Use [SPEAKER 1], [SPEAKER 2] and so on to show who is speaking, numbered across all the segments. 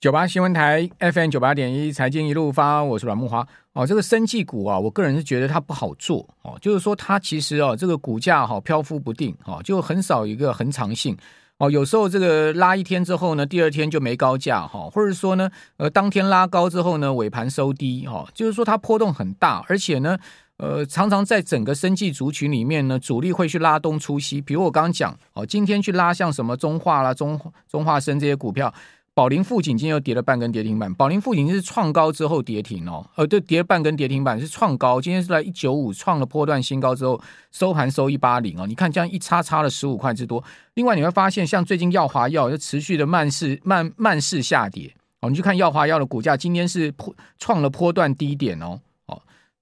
[SPEAKER 1] 九八新闻台 FM 九八点一财经一路发，我是阮木华哦。这个生技股啊，我个人是觉得它不好做哦，就是说它其实哦，这个股价哈飘忽不定哦，就很少一个恒长性哦。有时候这个拉一天之后呢，第二天就没高价哈，或者说呢，呃，当天拉高之后呢，尾盘收低哈，就是说它波动很大，而且呢，呃，常常在整个生技族群里面呢，主力会去拉东出西。比如我刚刚讲哦，今天去拉像什么中化啦、中中化生这些股票。宝林富锦今天又跌了半根跌停板，宝林富锦是创高之后跌停哦，呃，对，跌了半根跌停板是创高，今天是在一九五创了波段新高之后收盘收一八零哦，你看这样一差差了十五块之多。另外你会发现，像最近药华药就持续的慢势慢慢势下跌哦，你去看药华药的股价今天是破创了波段低点哦。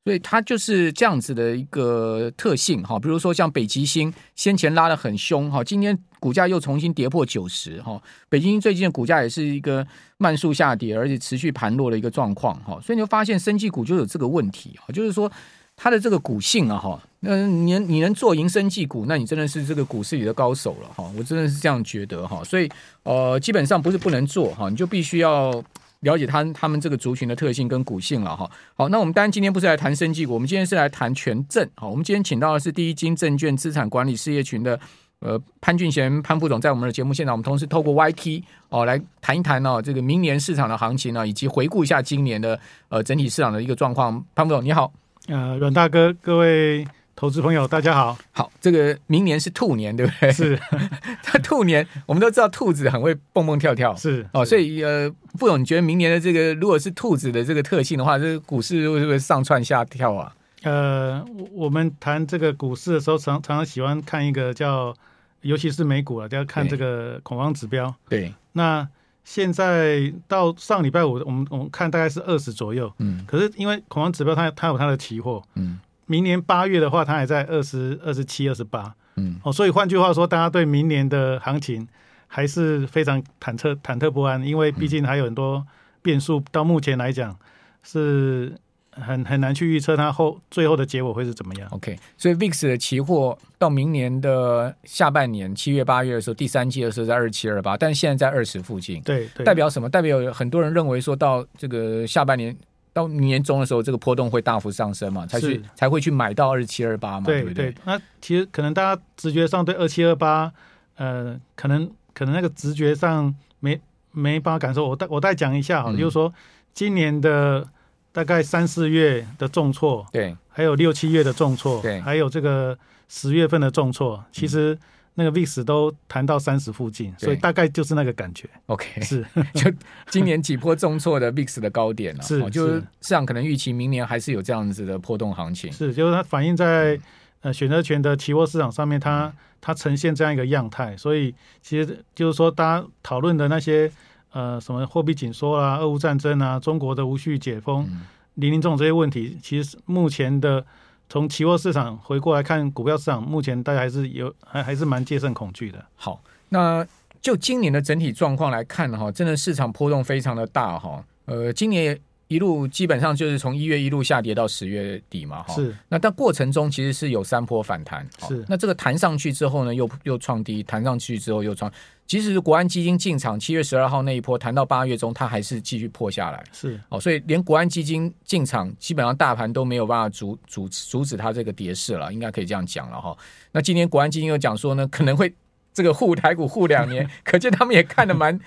[SPEAKER 1] 所以它就是这样子的一个特性哈，比如说像北极星先前拉得很凶哈，今天股价又重新跌破九十哈。北极星最近的股价也是一个慢速下跌，而且持续盘落的一个状况哈。所以你会发现生技股就有这个问题啊，就是说它的这个股性啊哈，那你你能做赢生技股，那你真的是这个股市里的高手了哈。我真的是这样觉得哈。所以呃，基本上不是不能做哈，你就必须要。了解他他们这个族群的特性跟股性了哈。好，那我们当然今天不是来谈生技股，我们今天是来谈权证。好，我们今天请到的是第一金证券资产管理事业群的呃潘俊贤潘副总，在我们的节目现场，我们同时透过 YT 哦来谈一谈哦这个明年市场的行情呢，以及回顾一下今年的呃整体市场的一个状况。潘副总你好，
[SPEAKER 2] 呃阮大哥各位。投资朋友，大家好。
[SPEAKER 1] 好，这个明年是兔年，对不对？
[SPEAKER 2] 是。
[SPEAKER 1] 兔年，我们都知道兔子很会蹦蹦跳跳。
[SPEAKER 2] 是。
[SPEAKER 1] 哦，所以呃，副总，你觉得明年的这个，如果是兔子的这个特性的话，这个股市会不会上窜下跳啊？
[SPEAKER 2] 呃，我们谈这个股市的时候，常常常喜欢看一个叫，尤其是美股啊，要看这个恐慌指标。
[SPEAKER 1] 对。
[SPEAKER 2] 那现在到上礼拜五，我们我们看大概是二十左右。嗯。可是因为恐慌指标它，它它有它的期货。嗯。明年八月的话，它还在二十二十七、二十八，嗯，哦，所以换句话说，大家对明年的行情还是非常忐忑、忐忑不安，因为毕竟还有很多变数。到目前来讲，是很很难去预测它后最后的结果会是怎么样。
[SPEAKER 1] OK，所以 VIX 的期货到明年的下半年七月、八月的时候，第三季的时候在二七、二八，但现在在二十附近。
[SPEAKER 2] 对，对，
[SPEAKER 1] 代表什么？代表很多人认为说到这个下半年。到年终的时候，这个波动会大幅上升嘛？才去才会去买到二七二八嘛？对不对，对？
[SPEAKER 2] 那其实可能大家直觉上对二七二八，呃，可能可能那个直觉上没没办法感受。我再我再讲一下哈，嗯、就是说今年的大概三四月的重挫，
[SPEAKER 1] 对，
[SPEAKER 2] 还有六七月的重挫，
[SPEAKER 1] 对，
[SPEAKER 2] 还有这个十月份的重挫，其实。嗯那个 VIX 都谈到三十附近，所以大概就是那个感觉。
[SPEAKER 1] OK，
[SPEAKER 2] 是
[SPEAKER 1] 就今年几波重挫的 VIX 的高点了，
[SPEAKER 2] 是，
[SPEAKER 1] 就是市场可能预期明年还是有这样子的波动行情。
[SPEAKER 2] 是，就是它反映在、嗯、呃选择权的期货市场上面，它它呈现这样一个样态。所以其实就是说，大家讨论的那些呃什么货币紧缩啊、俄乌战争啊、中国的无序解封、林林总总这些问题，其实目前的。从期货市场回过来看股票市场，目前大家还是有还还是蛮戒慎恐惧的。
[SPEAKER 1] 好，那就今年的整体状况来看哈，真的市场波动非常的大哈。呃，今年一路基本上就是从一月一路下跌到十月底嘛哈。
[SPEAKER 2] 是。
[SPEAKER 1] 那但过程中其实是有三波反弹。
[SPEAKER 2] 是。
[SPEAKER 1] 那这个弹上去之后呢，又又创低，弹上去之后又创。即使是国安基金进场，七月十二号那一波弹到八月中，它还是继续破下来。
[SPEAKER 2] 是
[SPEAKER 1] 哦，所以连国安基金进场，基本上大盘都没有办法阻阻阻止它这个跌势了，应该可以这样讲了哈。那今天国安基金又讲说呢，可能会这个护台股护两年，可见他们也看得蛮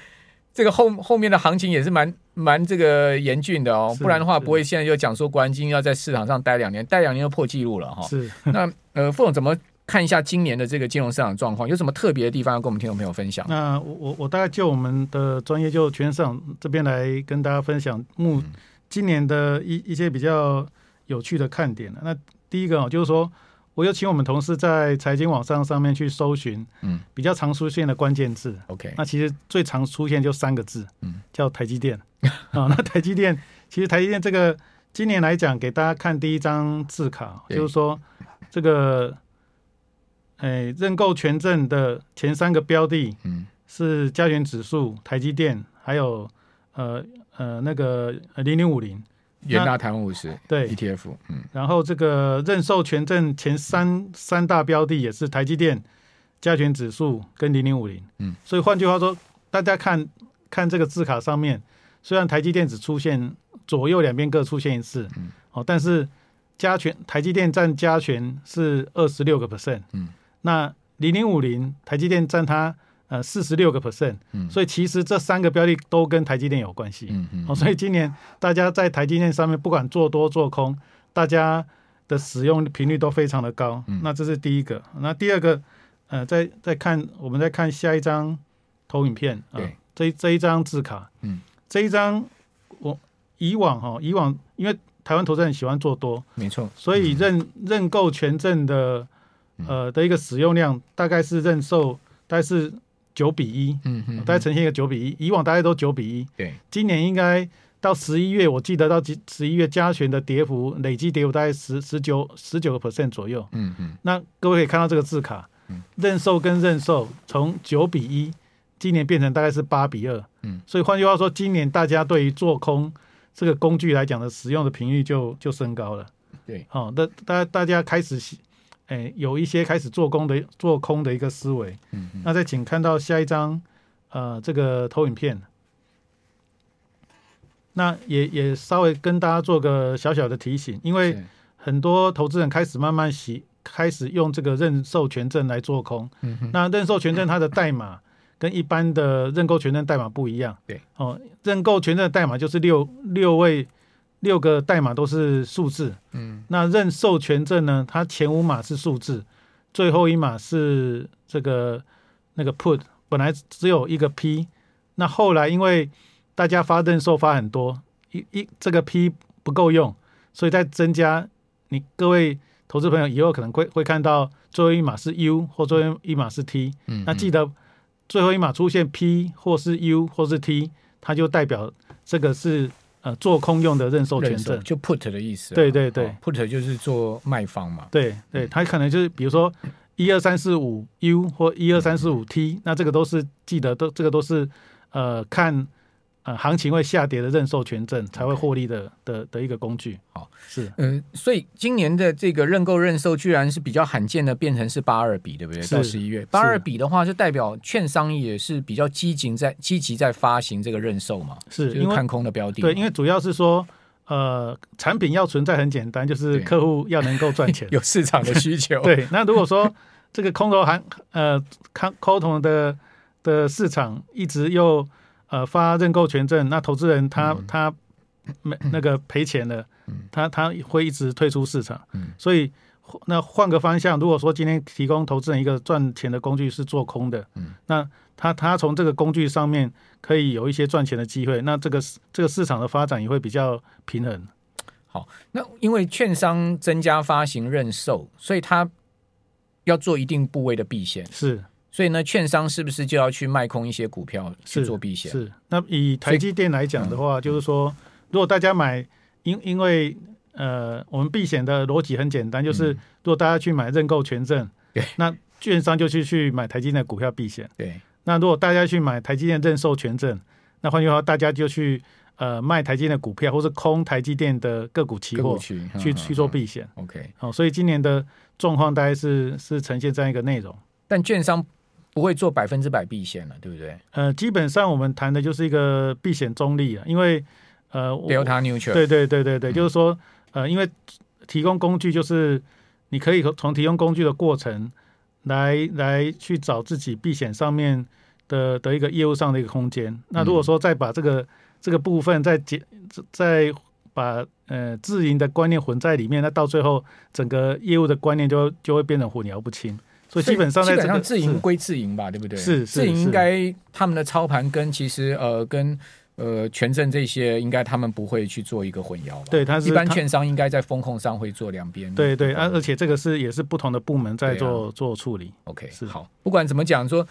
[SPEAKER 1] 这个后后面的行情也是蛮蛮这个严峻的哦。不然的话，不会现在就讲说国安基金要在市场上待两年，待两年就破纪录了哈。
[SPEAKER 2] 是
[SPEAKER 1] 那呃，副总怎么？看一下今年的这个金融市场状况，有什么特别的地方要跟我们听众朋友分享？
[SPEAKER 2] 那我我我大概就我们的专业就权证市场这边来跟大家分享目今年的一一些比较有趣的看点。那第一个就是说，我有请我们同事在财经网上上面去搜寻，嗯，比较常出现的关键字。OK，那其实最常出现就三个字，嗯，叫台积电。啊，那台积电其实台积电这个今年来讲，给大家看第一张字卡，就是说这个。哎，认购权证的前三个标的，嗯，是加权指数、台积电，还有呃呃那个零零五零，
[SPEAKER 1] 元大台湾五十
[SPEAKER 2] 对
[SPEAKER 1] ETF，嗯，
[SPEAKER 2] 然后这个认售权证前三三大标的也是台积电、加权指数跟零零五零，嗯，所以换句话说，大家看看这个字卡上面，虽然台积电只出现左右两边各出现一次，嗯，哦，但是加权台积电占加权是二十六个 percent，嗯，那零零五零台积电占它呃四十六个 percent，嗯，所以其实这三个标的都跟台积电有关系，嗯嗯，哦，所以今年大家在台积电上面不管做多做空，大家的使用频率都非常的高，嗯，那这是第一个，那第二个。呃，再再看，我们再看下一张投影片啊，呃、这这一张字卡，嗯，这一张我以往哈，以往因为台湾投资人喜欢做多，
[SPEAKER 1] 没错，
[SPEAKER 2] 所以认、嗯、认购权证的呃的一个使用量大概是认售大概是九比一，嗯嗯，大概呈现一个九比一，以往大概都九比一，对，今年应该到十一月，我记得到十一月加权的跌幅累计跌幅大概十十九十九个 percent 左右，嗯嗯，那各位可以看到这个字卡。认售跟认售从九比一，今年变成大概是八比二，嗯，所以换句话说，今年大家对于做空这个工具来讲的使用的频率就就升高了，对，好，那大大家开始，哎，有一些开始做空的做空的一个思维，嗯，那再请看到下一张，呃，这个投影片，那也也稍微跟大家做个小小的提醒，因为很多投资人开始慢慢洗。开始用这个认授权证来做空，嗯、哼那认授权证它的代码 跟一般的认购权证代码不一样。对，哦，认购权证的代码就是六六位六个代码都是数字。嗯，那认授权证呢，它前五码是数字，最后一码是这个那个 put，本来只有一个 p，那后来因为大家发认授发很多，一一这个 p 不够用，所以再增加。你各位。投资朋友以后可能会会看到最后一码是 U 或最后一码是 T，嗯，那记得最后一码出现 P 或是 U 或是 T，它就代表这个是呃做空用的认授权证，
[SPEAKER 1] 就 Put 的意思。
[SPEAKER 2] 对对对，哦
[SPEAKER 1] ，Put 就是做卖方嘛。
[SPEAKER 2] 对对，它可能就是比如说一二三四五 U 或一二三四五 T，那这个都是记得都这个都是呃看。呃，行情会下跌的认授权证才会获利的.的的一个工具。好，是，
[SPEAKER 1] 嗯、呃，所以今年的这个认购认售居然是比较罕见的，变成是八二比，对不对？到十一月八二比的话，就代表券商也是比较积极在积极在发行这个认售嘛，是因为看空的标的。
[SPEAKER 2] 对，因为主要是说，呃，产品要存在很简单，就是客户要能够赚钱，
[SPEAKER 1] 有市场的需求。
[SPEAKER 2] 对，那如果说这个空头行呃看空头的的市场一直又。呃，发认购权证，那投资人他、嗯、他没那个赔钱了，嗯、他他会一直退出市场。嗯、所以那换个方向，如果说今天提供投资人一个赚钱的工具是做空的，嗯、那他他从这个工具上面可以有一些赚钱的机会，那这个这个市场的发展也会比较平衡。
[SPEAKER 1] 好，那因为券商增加发行认售，所以他要做一定部位的避险。
[SPEAKER 2] 是。
[SPEAKER 1] 所以呢，券商是不是就要去卖空一些股票去做避险？
[SPEAKER 2] 是。那以台积电来讲的话，嗯、就是说，如果大家买，因因为呃，我们避险的逻辑很简单，就是如果大家去买认购权证，对、嗯，那券商就去去买台积电的股票避险。对。那如果大家去买台积电认售权证，那换句话，大家就去呃卖台积电的股票，或是空台积电的个股期货去去，去做避险。OK。好，所以今年的状况大概是是呈现这样一个内容，
[SPEAKER 1] 但券商。不会做百分之百避险了，对不对？
[SPEAKER 2] 呃，基本上我们谈的就是一个避险中立啊，因为呃
[SPEAKER 1] ，Delta neutral，
[SPEAKER 2] 对对对对对，嗯、就是说呃，因为提供工具就是你可以从提供工具的过程来来去找自己避险上面的的一个业务上的一个空间。那如果说再把这个、嗯、这个部分再解再把呃自营的观念混在里面，那到最后整个业务的观念就就会变成混淆不清。所以基本上在、这个，
[SPEAKER 1] 基本上自营归自营吧，对不对？
[SPEAKER 2] 是，是
[SPEAKER 1] 自营应该他们的操盘跟其实呃跟呃权证这些，应该他们不会去做一个混淆吧？
[SPEAKER 2] 对，他是
[SPEAKER 1] 一般券商应该在风控上会做两边。
[SPEAKER 2] 对对，而、啊、而且这个是也是不同的部门在做、啊、做处理。
[SPEAKER 1] OK，是好，不管怎么讲说。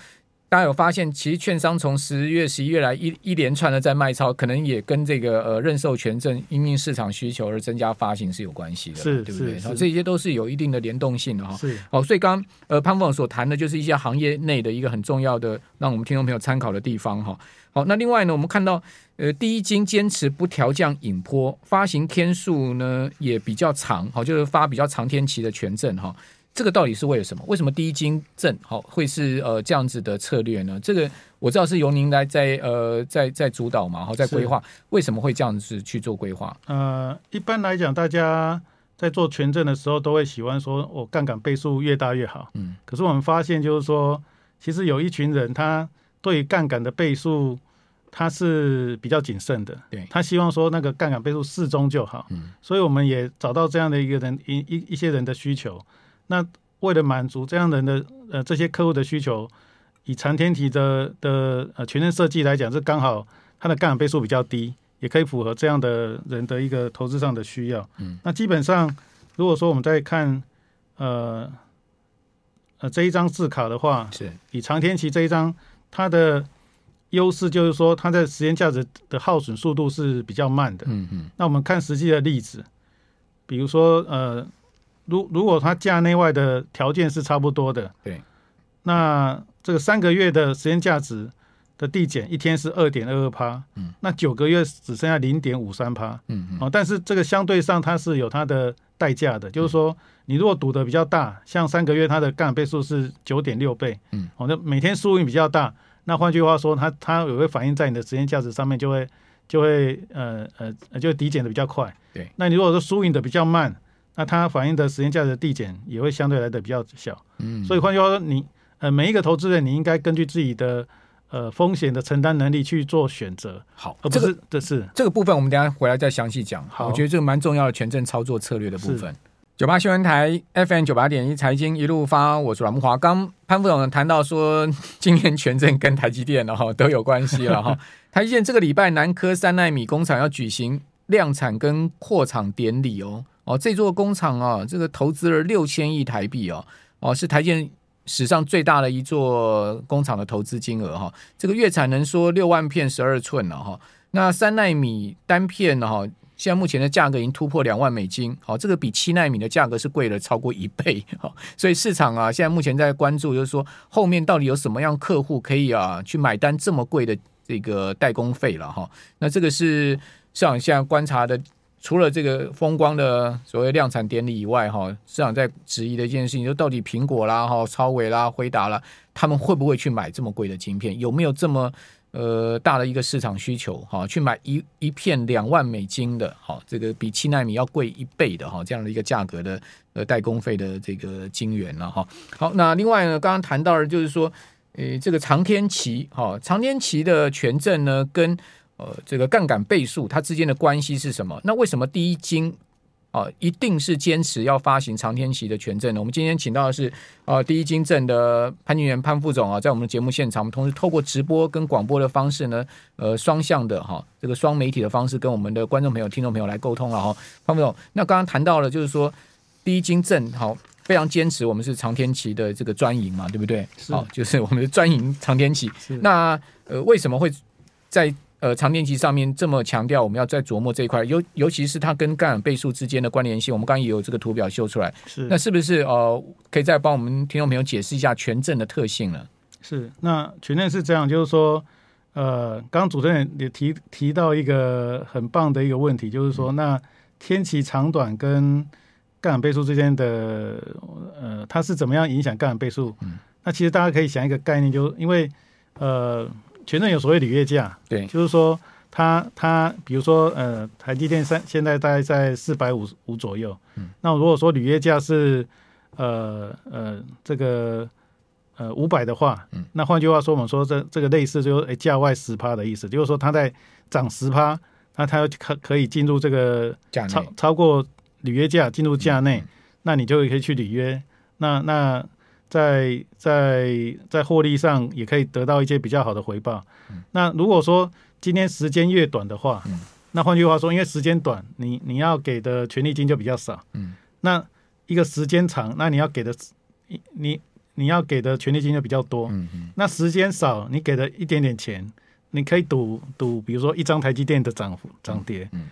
[SPEAKER 1] 大家有发现，其实券商从十月、十一月来一一连串的在卖超，可能也跟这个呃认授权证因应市场需求而增加发行是有关系的，
[SPEAKER 2] 是
[SPEAKER 1] 对不对？
[SPEAKER 2] 是
[SPEAKER 1] 这些都是有一定的联动性的哈。
[SPEAKER 2] 是
[SPEAKER 1] 好，所以刚刚呃潘总所谈的就是一些行业内的一个很重要的，让我们听众朋友参考的地方哈。好，那另外呢，我们看到呃第一金坚持不调降引坡，发行天数呢也比较长，好，就是发比较长天期的权证哈。这个到底是为了什么？为什么第一金正好会是呃这样子的策略呢？这个我知道是由您来在呃在在主导嘛，然后在规划，为什么会这样子去做规划？
[SPEAKER 2] 呃，一般来讲，大家在做权证的时候都会喜欢说，我杠杆倍数越大越好。嗯，可是我们发现就是说，其实有一群人他对杠杆的倍数他是比较谨慎的，对，他希望说那个杠杆倍数适中就好。嗯，所以我们也找到这样的一个人一一一些人的需求。那为了满足这样人的呃这些客户的需求，以长天体的的呃权证设计来讲，是刚好它的杠杆倍数比较低，也可以符合这样的人的一个投资上的需要。嗯，那基本上如果说我们在看呃呃这一张字卡的话，是以长天期这一张，它的优势就是说它在时间价值的耗损速度是比较慢的。嗯嗯，那我们看实际的例子，比如说呃。如如果它价内外的条件是差不多的，对，那这个三个月的时间价值的递减一天是二点二二趴，嗯，那九个月只剩下零点五三趴，嗯嗯，哦，但是这个相对上它是有它的代价的，就是说你如果赌的比较大，像三个月它的杠杆倍数是九点六倍，嗯，哦，那每天输赢比较大，那换句话说，它它也会反映在你的时间价值上面，就会就会呃呃就会递减的比较快，对，那你如果说输赢的比较慢。那它反映的时间价值的递减也会相对来的比较小，嗯，所以换句话说，你呃每一个投资人，你应该根据自己的呃风险的承担能力去做选择。好，而不是这是
[SPEAKER 1] 这个部分，我们等下回来再详细讲。好，我觉得这个蛮重要的权证操作策略的部分。九八新闻台 FM 九八点一财经一路发，我是阮木华。刚潘副总谈到说，今年权证跟台积电哈都有关系了哈。台积电这个礼拜南科三奈米工厂要举行量产跟扩厂典礼哦。哦，这座工厂啊，这个投资了六千亿台币哦，哦，是台积史上最大的一座工厂的投资金额哈。这个月产能说六万片十二寸了哈。那三奈米单片呢哈，现在目前的价格已经突破两万美金，好，这个比七奈米的价格是贵了超过一倍哈。所以市场啊，现在目前在关注，就是说后面到底有什么样客户可以啊去买单这么贵的这个代工费了哈。那这个是市场现在观察的。除了这个风光的所谓量产典礼以外，哈，市场在质疑的一件事情，就到底苹果啦、哈超微啦、辉达啦，他们会不会去买这么贵的晶片？有没有这么呃大的一个市场需求？哈，去买一一片两万美金的，哈，这个比七奈米要贵一倍的，哈，这样的一个价格的呃代工费的这个晶圆了，哈。好，那另外呢，刚刚谈到的就是说，呃，这个长天期，哈，长天期的权证呢，跟呃，这个杠杆倍数它之间的关系是什么？那为什么第一金啊一定是坚持要发行长天期的权证呢？我们今天请到的是呃第一金证的潘金元潘副总啊，在我们的节目现场，我们同时透过直播跟广播的方式呢，呃双向的哈，这个双媒体的方式跟我们的观众朋友、听众朋友来沟通了哈。潘副总，那刚刚谈到了就是说第一金证好非常坚持，我们是长天期的这个专营嘛，对不对？好，就是我们的专营长天期。那呃为什么会在呃，长天期上面这么强调，我们要再琢磨这一块，尤尤其是它跟杠杆倍数之间的关联性，我们刚刚也有这个图表秀出来。是，那是不是呃，可以再帮我们听众朋友解释一下权证的特性呢？
[SPEAKER 2] 是，那权证是这样，就是说，呃，刚刚主持人也提提到一个很棒的一个问题，就是说，嗯、那天期长短跟杠杆倍数之间的，呃，它是怎么样影响杠杆倍数？嗯，那其实大家可以想一个概念，就因为呃。权证有所谓履约价，对，就是说它它比如说呃台积电三现在大概在四百五五左右，嗯，那如果说履约价是呃呃这个呃五百的话，嗯，那换句话说我们说这这个类似就是诶价外十趴的意思，就是说它在涨十趴，那它可可以进入这个超超过履约价进入价内，嗯，那你就可以去履约，那那。在在在获利上也可以得到一些比较好的回报。嗯、那如果说今天时间越短的话，嗯、那换句话说，因为时间短，你你要给的权利金就比较少。嗯、那一个时间长，那你要给的你你要给的权利金就比较多。嗯嗯、那时间少，你给的一点点钱，你可以赌赌，比如说一张台积电的涨幅涨跌。嗯嗯、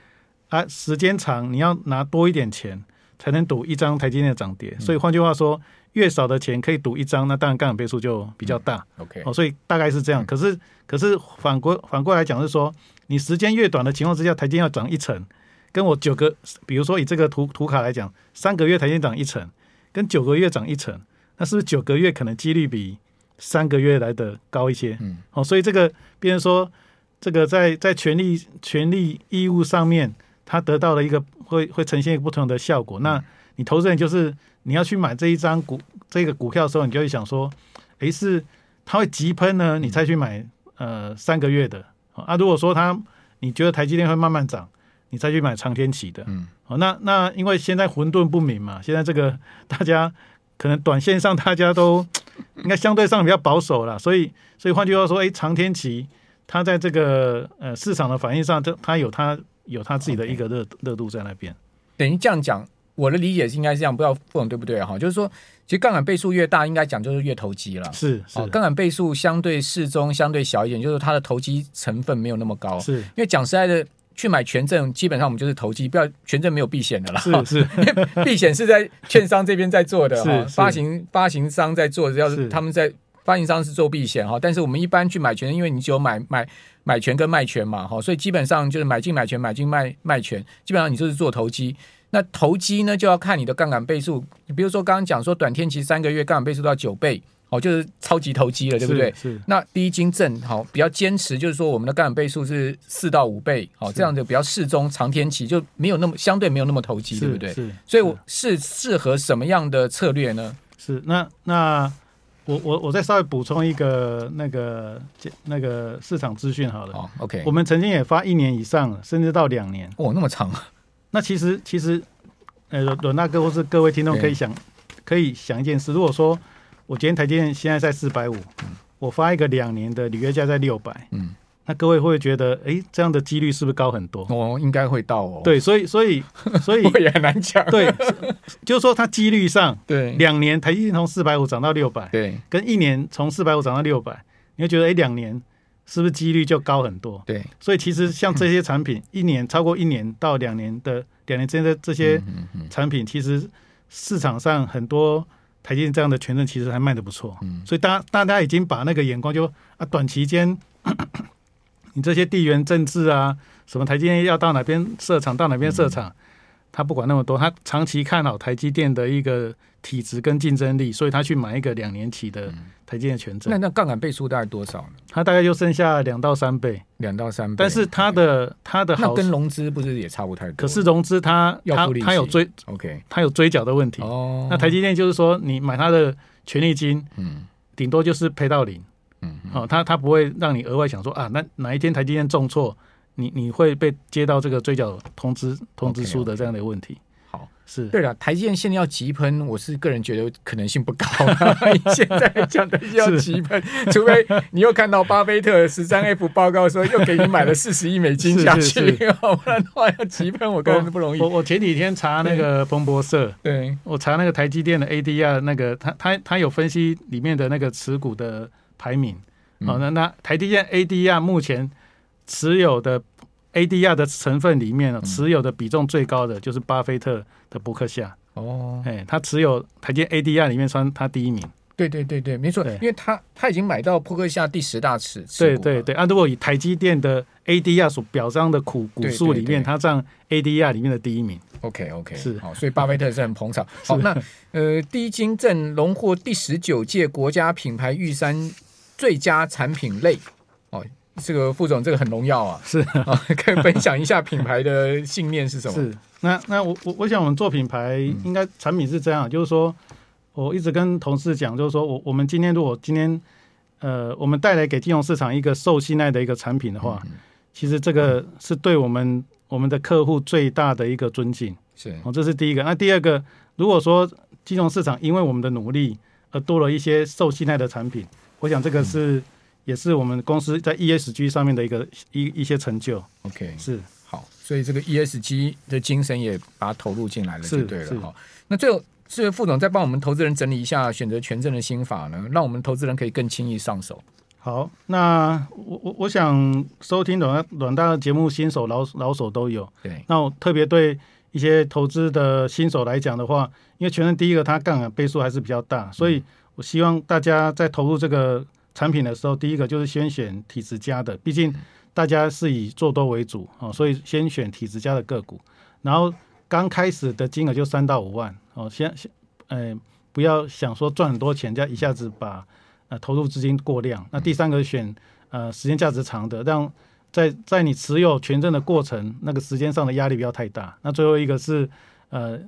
[SPEAKER 2] 啊，时间长，你要拿多一点钱才能赌一张台积电的涨跌。嗯、所以换句话说。越少的钱可以赌一张，那当然杠杆倍数就比较大。嗯、OK，哦，所以大概是这样。嗯、可是，可是反过反过来讲是说，你时间越短的情况之下，台阶要涨一层，跟我九个，比如说以这个图图卡来讲，三个月台阶涨一层，跟九个月涨一层，那是不是九个月可能几率比三个月来的高一些？嗯，哦，所以这个，别人说这个在在权利权利义务上面，它得到了一个会会呈现一个不同的效果。那你投资人就是你要去买这一张股这个股票的时候，你就会想说，诶，是它会急喷呢，你才去买呃三个月的啊？如果说它你觉得台积电会慢慢涨，你再去买长天期的，嗯，好，那那因为现在混沌不明嘛，现在这个大家可能短线上大家都应该相对上比较保守了，所以所以换句话说，哎，长天期它在这个呃市场的反应上，它它有它有它自己的一个热热度在那边。
[SPEAKER 1] 等于这样讲，我的理解是应该是这样，不知道副总对不对哈？就是说，其实杠杆倍数越大，应该讲就是越投机了。
[SPEAKER 2] 是是，
[SPEAKER 1] 杠杆倍数相对适中，相对小一点，就是它的投机成分没有那么高。
[SPEAKER 2] 是，
[SPEAKER 1] 因为讲实在的。去买权证，基本上我们就是投机，不要权证没有避险的啦。
[SPEAKER 2] 是是，
[SPEAKER 1] 避险是在券商这边在做的，
[SPEAKER 2] 是
[SPEAKER 1] 发行发行商在做，要是他们在发行商是做避险哈。但是我们一般去买权证，因为你只有买买买权跟卖权嘛哈，所以基本上就是买进买权，买进卖卖权，基本上你就是做投机。那投机呢，就要看你的杠杆倍数。你比如说刚刚讲说短天期三个月杠杆倍数到九倍。哦，就是超级投机了，对不对？
[SPEAKER 2] 是。是
[SPEAKER 1] 那低金正好比较坚持，就是说我们的杠杆倍数是四到五倍，好，这样就比较适中，长天期就没有那么相对没有那么投机，对不对？
[SPEAKER 2] 是。
[SPEAKER 1] 所以我是适合什么样的策略呢？
[SPEAKER 2] 是。那那我我我再稍微补充一个那个那个市场资讯好了。
[SPEAKER 1] 哦，OK。
[SPEAKER 2] 我们曾经也发一年以上，甚至到两年。
[SPEAKER 1] 哦，那么长啊。
[SPEAKER 2] 那其实其实，呃，阮大哥或是各位听众可以想可以想一件事，如果说。我今天台积电现在在四百五，我发一个两年的履约价在六百，嗯，那各位会觉得，哎、欸，这样的几率是不是高很多？
[SPEAKER 1] 哦，应该会到哦。
[SPEAKER 2] 对，所以所以所以
[SPEAKER 1] 也很难讲。
[SPEAKER 2] 对，就是说它几率上，
[SPEAKER 1] 对，
[SPEAKER 2] 两年台积电从四百五涨到六百，
[SPEAKER 1] 对，跟
[SPEAKER 2] 一年从四百五涨到六百，你会觉得，哎、欸，两年是不是几率就高很多？
[SPEAKER 1] 对，
[SPEAKER 2] 所以其实像这些产品，一年超过一年到两年的两年之间的这些产品，其实市场上很多。台积电这样的权证其实还卖的不错，嗯，所以大大家已经把那个眼光就啊，短期间 你这些地缘政治啊，什么台积电要到哪边设厂，到哪边设厂。嗯他不管那么多，他长期看好台积电的一个体质跟竞争力，所以他去买一个两年期的台积电权证。
[SPEAKER 1] 那那杠杆倍数大概多少呢？
[SPEAKER 2] 他大概就剩下两到三倍，
[SPEAKER 1] 两到三倍。
[SPEAKER 2] 但是他的他的好，
[SPEAKER 1] 跟融资不是也差不太多？
[SPEAKER 2] 可是融资他他他有追
[SPEAKER 1] ，OK，
[SPEAKER 2] 他有追缴的问题。哦，那台积电就是说，你买他的权利金，嗯，顶多就是赔到零，嗯，哦，他他不会让你额外想说啊，那哪一天台积电重挫。你你会被接到这个追缴通知通知书的这样的问题。Okay, okay. 好，是对了，台积电现在要急喷，我是个人觉得可能性不高。现在讲的 要急喷，除非你又看到巴菲特十三 F 报告说又给你买了四十亿美金下去，不然的话要急喷，我个人是不容易。我我前几天查那个彭博社，对我查那个台积电的 ADR，那个他他他有分析里面的那个持股的排名。好、嗯，那那台积电 ADR 目前。持有的 ADR 的成分里面呢，持有的比重最高的就是巴菲特的伯克夏哦，哎，他持有台积 ADR 里面算他第一名。
[SPEAKER 1] 对对对对，没错，因为他他已经买到伯克夏第十大持。
[SPEAKER 2] 对对对，啊，如果以台积电的 ADR 所表彰的股股数里面，他占 ADR 里面的第一名。
[SPEAKER 1] OK OK，是好，所以巴菲特是很捧场。好，那呃，低金正荣获第十九届国家品牌玉山最佳产品类哦。这个副总，这个很荣耀啊！
[SPEAKER 2] 是啊，
[SPEAKER 1] 可以分享一下品牌的信念是什么？
[SPEAKER 2] 是那那我我我想我们做品牌应该产品是这样，嗯、就是说我一直跟同事讲，就是说我我们今天如果今天呃我们带来给金融市场一个受信赖的一个产品的话，嗯、其实这个是对我们我们的客户最大的一个尊敬。是哦，这是第一个。那第二个，如果说金融市场因为我们的努力而多了一些受信赖的产品，我想这个是。嗯也是我们公司在 ESG 上面的一个一一些成就。OK，是
[SPEAKER 1] 好，所以这个 ESG 的精神也把它投入进来了，就对了。好，那最后是副总再帮我们投资人整理一下选择权证的心法呢，让我们投资人可以更轻易上手。
[SPEAKER 2] 好，那我我我想收听阮阮大的节目，新手老老手都有。对，那我特别对一些投资的新手来讲的话，因为权证第一个它杠杆倍数还是比较大，所以我希望大家在投入这个。产品的时候，第一个就是先选体质佳的，毕竟大家是以做多为主哦，所以先选体质佳的个股。然后刚开始的金额就三到五万哦，先先呃，不要想说赚很多钱，就要一下子把呃投入资金过量。那第三个选呃时间价值长的，让在在你持有权证的过程，那个时间上的压力不要太大。那最后一个是呃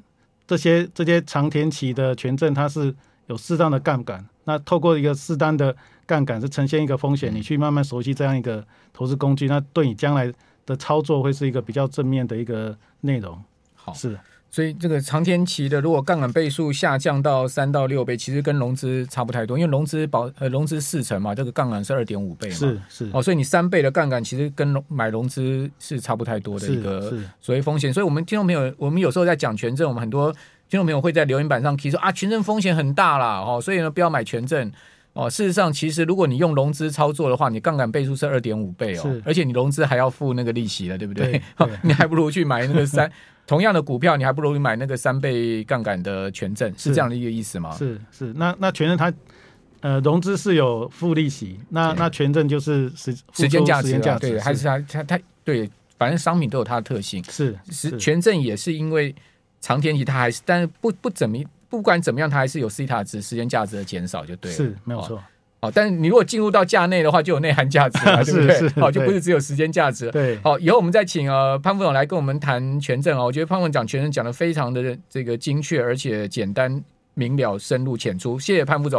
[SPEAKER 2] 这些这些长天期的权证，它是有适当的杠杆。那透过一个适当的杠杆，是呈现一个风险，你去慢慢熟悉这样一个投资工具，那对你将来的操作会是一个比较正面的一个内容。
[SPEAKER 1] 好，
[SPEAKER 2] 是。
[SPEAKER 1] 所以这个长天期的，如果杠杆倍数下降到三到六倍，其实跟融资差不太多，因为融资保呃融资四成嘛，这个杠杆是二点五倍嘛，
[SPEAKER 2] 是是
[SPEAKER 1] 哦，所以你三倍的杠杆其实跟买融资是差不太多的一个所谓风险。所以我们听众朋友，我们有时候在讲权证，我们很多听众朋友会在留言板上提说啊，权证风险很大啦，哦，所以呢不要买权证哦。事实上，其实如果你用融资操作的话，你杠杆倍数是二点五倍哦，而且你融资还要付那个利息了，对不对？对 对你还不如去买那个三。同样的股票，你还不如买那个三倍杠杆的权证，是这样的一个意思吗？
[SPEAKER 2] 是是，那那权证它呃融资是有付利息，那那权证就是时
[SPEAKER 1] 时间价值，
[SPEAKER 2] 值
[SPEAKER 1] 对，还是它它它对，反正商品都有它的特性。
[SPEAKER 2] 是是，
[SPEAKER 1] 权证也是因为长天体它还是，但是不不怎么不管怎么样，它还是有西塔值时间价值的减少就对了，
[SPEAKER 2] 是没有错。
[SPEAKER 1] 好，但是你如果进入到价内的话，就有内涵价值了，对不对？好，就不是只有时间价值。
[SPEAKER 2] 对，
[SPEAKER 1] 好，以后我们再请呃潘副总来跟我们谈权证哦。我觉得潘副总讲权证讲的非常的这个精确，而且简单明了、深入浅出。谢谢潘副总。